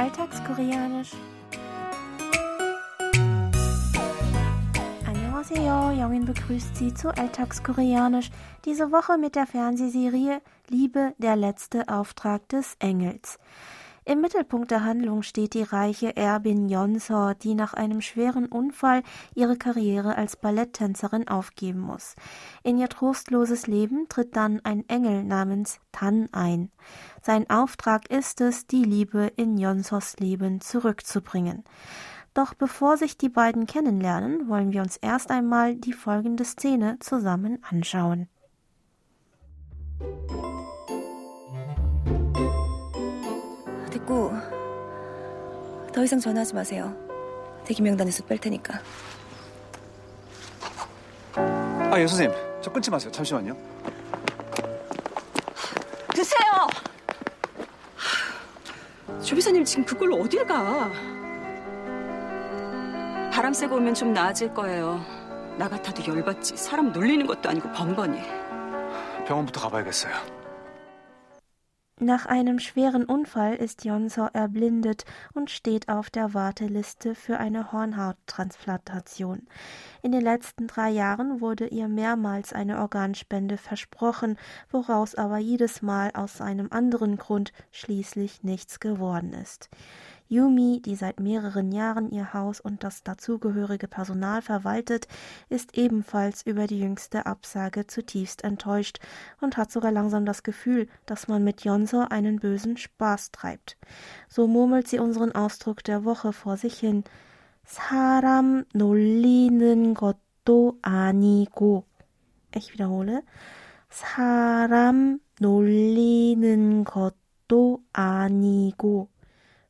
Alltagskoreanisch. Annyeonghaseyo, Jongin begrüßt Sie zu Alltagskoreanisch. Diese Woche mit der Fernsehserie Liebe, der letzte Auftrag des Engels. Im Mittelpunkt der Handlung steht die reiche Erbin Yonsor, die nach einem schweren Unfall ihre Karriere als Balletttänzerin aufgeben muss. In ihr trostloses Leben tritt dann ein Engel namens Tan ein. Sein Auftrag ist es, die Liebe in Yonsors Leben zurückzubringen. Doch bevor sich die beiden kennenlernen, wollen wir uns erst einmal die folgende Szene zusammen anschauen. 됐고 더 이상 전화하지 마세요. 대기 명단에서 뺄 테니까. 아, 예, 선생님. 저 끊지 마세요. 잠시만요. 드세요. 조비사님 지금 그걸로 어딜 가? 바람 쐬고 오면 좀 나아질 거예요. 나 같아도 열받지. 사람 놀리는 것도 아니고 번번이. 병원부터 가봐야겠어요. Nach einem schweren Unfall ist Jonsor erblindet und steht auf der Warteliste für eine Hornhauttransplantation. In den letzten drei Jahren wurde ihr mehrmals eine Organspende versprochen, woraus aber jedes Mal aus einem anderen Grund schließlich nichts geworden ist. Yumi, die seit mehreren Jahren ihr Haus und das dazugehörige Personal verwaltet, ist ebenfalls über die jüngste Absage zutiefst enttäuscht und hat sogar langsam das Gefühl, dass man mit Jonsor einen bösen Spaß treibt. So murmelt sie unseren Ausdruck der Woche vor sich hin. 사람 놀리는 것도 아니고. Ich wiederhole. 사람 놀리는 것도 아니고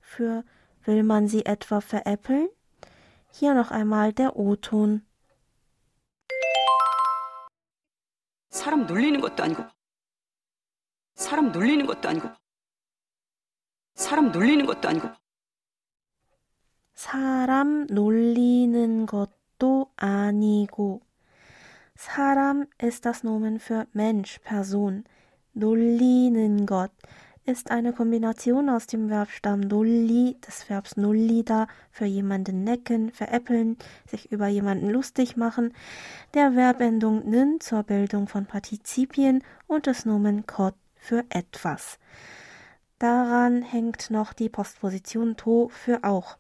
für will man sie etwa veräppeln? Hier noch einmal der O-Ton. 사람 놀리는 것도 아니고 사람 놀리는 것도 아니고 사람 놀리는 것도 아니고 사람 놀리는 것도 아니고 사람 ist das Nomen für Mensch, Person. 놀리는 것 ist eine Kombination aus dem Verbstamm nulli, des Verbs nullida, für jemanden necken, veräppeln, sich über jemanden lustig machen, der Verbendung nin zur Bildung von Partizipien und des Nomen kot für etwas. Daran hängt noch die Postposition to für auch.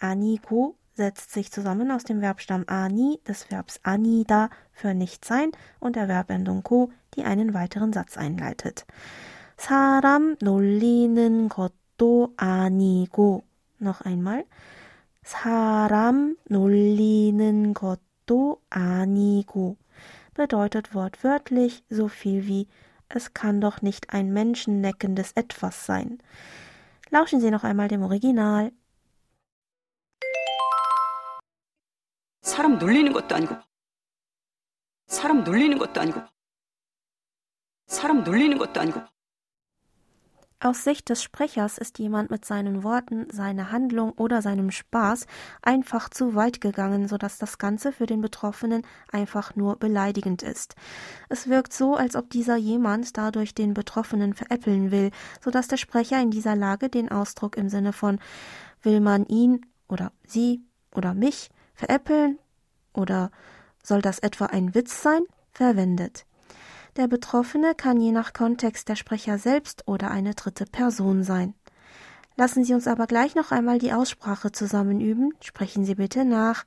Aniko setzt sich zusammen aus dem Verbstamm ani, des Verbs anida für nicht sein und der Verbendung ko, die einen weiteren Satz einleitet. 사람 놀리는 것도 아니고 noch einmal 사람 놀리는 것도 아니고 bedeutet wortwörtlich so viel wie es kann doch nicht ein menschenneckendes etwas sein. Lauschen Sie noch einmal dem Original. 사람 놀리는 것도 아니고 사람 놀리는 것도 아니고 사람 놀리는 것도 아니고 aus Sicht des Sprechers ist jemand mit seinen Worten, seiner Handlung oder seinem Spaß einfach zu weit gegangen, sodass das Ganze für den Betroffenen einfach nur beleidigend ist. Es wirkt so, als ob dieser jemand dadurch den Betroffenen veräppeln will, sodass der Sprecher in dieser Lage den Ausdruck im Sinne von will man ihn oder sie oder mich veräppeln oder soll das etwa ein Witz sein verwendet. Der Betroffene kann je nach Kontext der Sprecher selbst oder eine dritte Person sein. Lassen Sie uns aber gleich noch einmal die Aussprache zusammen üben. Sprechen Sie bitte nach.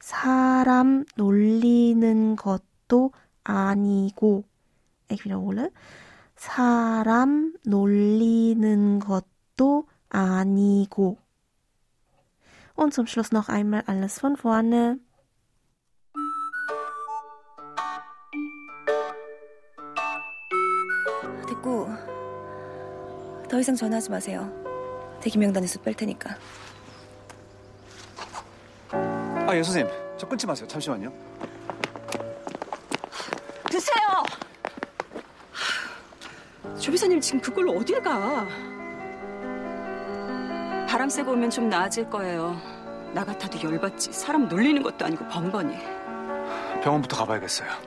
사람 놀리는 것도 아니고. Ich wiederhole. 사람 놀리는 것도 아니고. Und zum Schluss noch einmal alles von vorne. 됐고 더 이상 전화하지 마세요. 대기 명단에서 뺄 테니까. 아, 예, 선생님. 저 끊지 마세요. 잠시만요. 드세요. 조비사님 지금 그걸로 어딜 가? 바람 쐬고 오면 좀 나아질 거예요. 나 같아도 열받지. 사람 놀리는 것도 아니고 번번이. 병원부터 가봐야겠어요.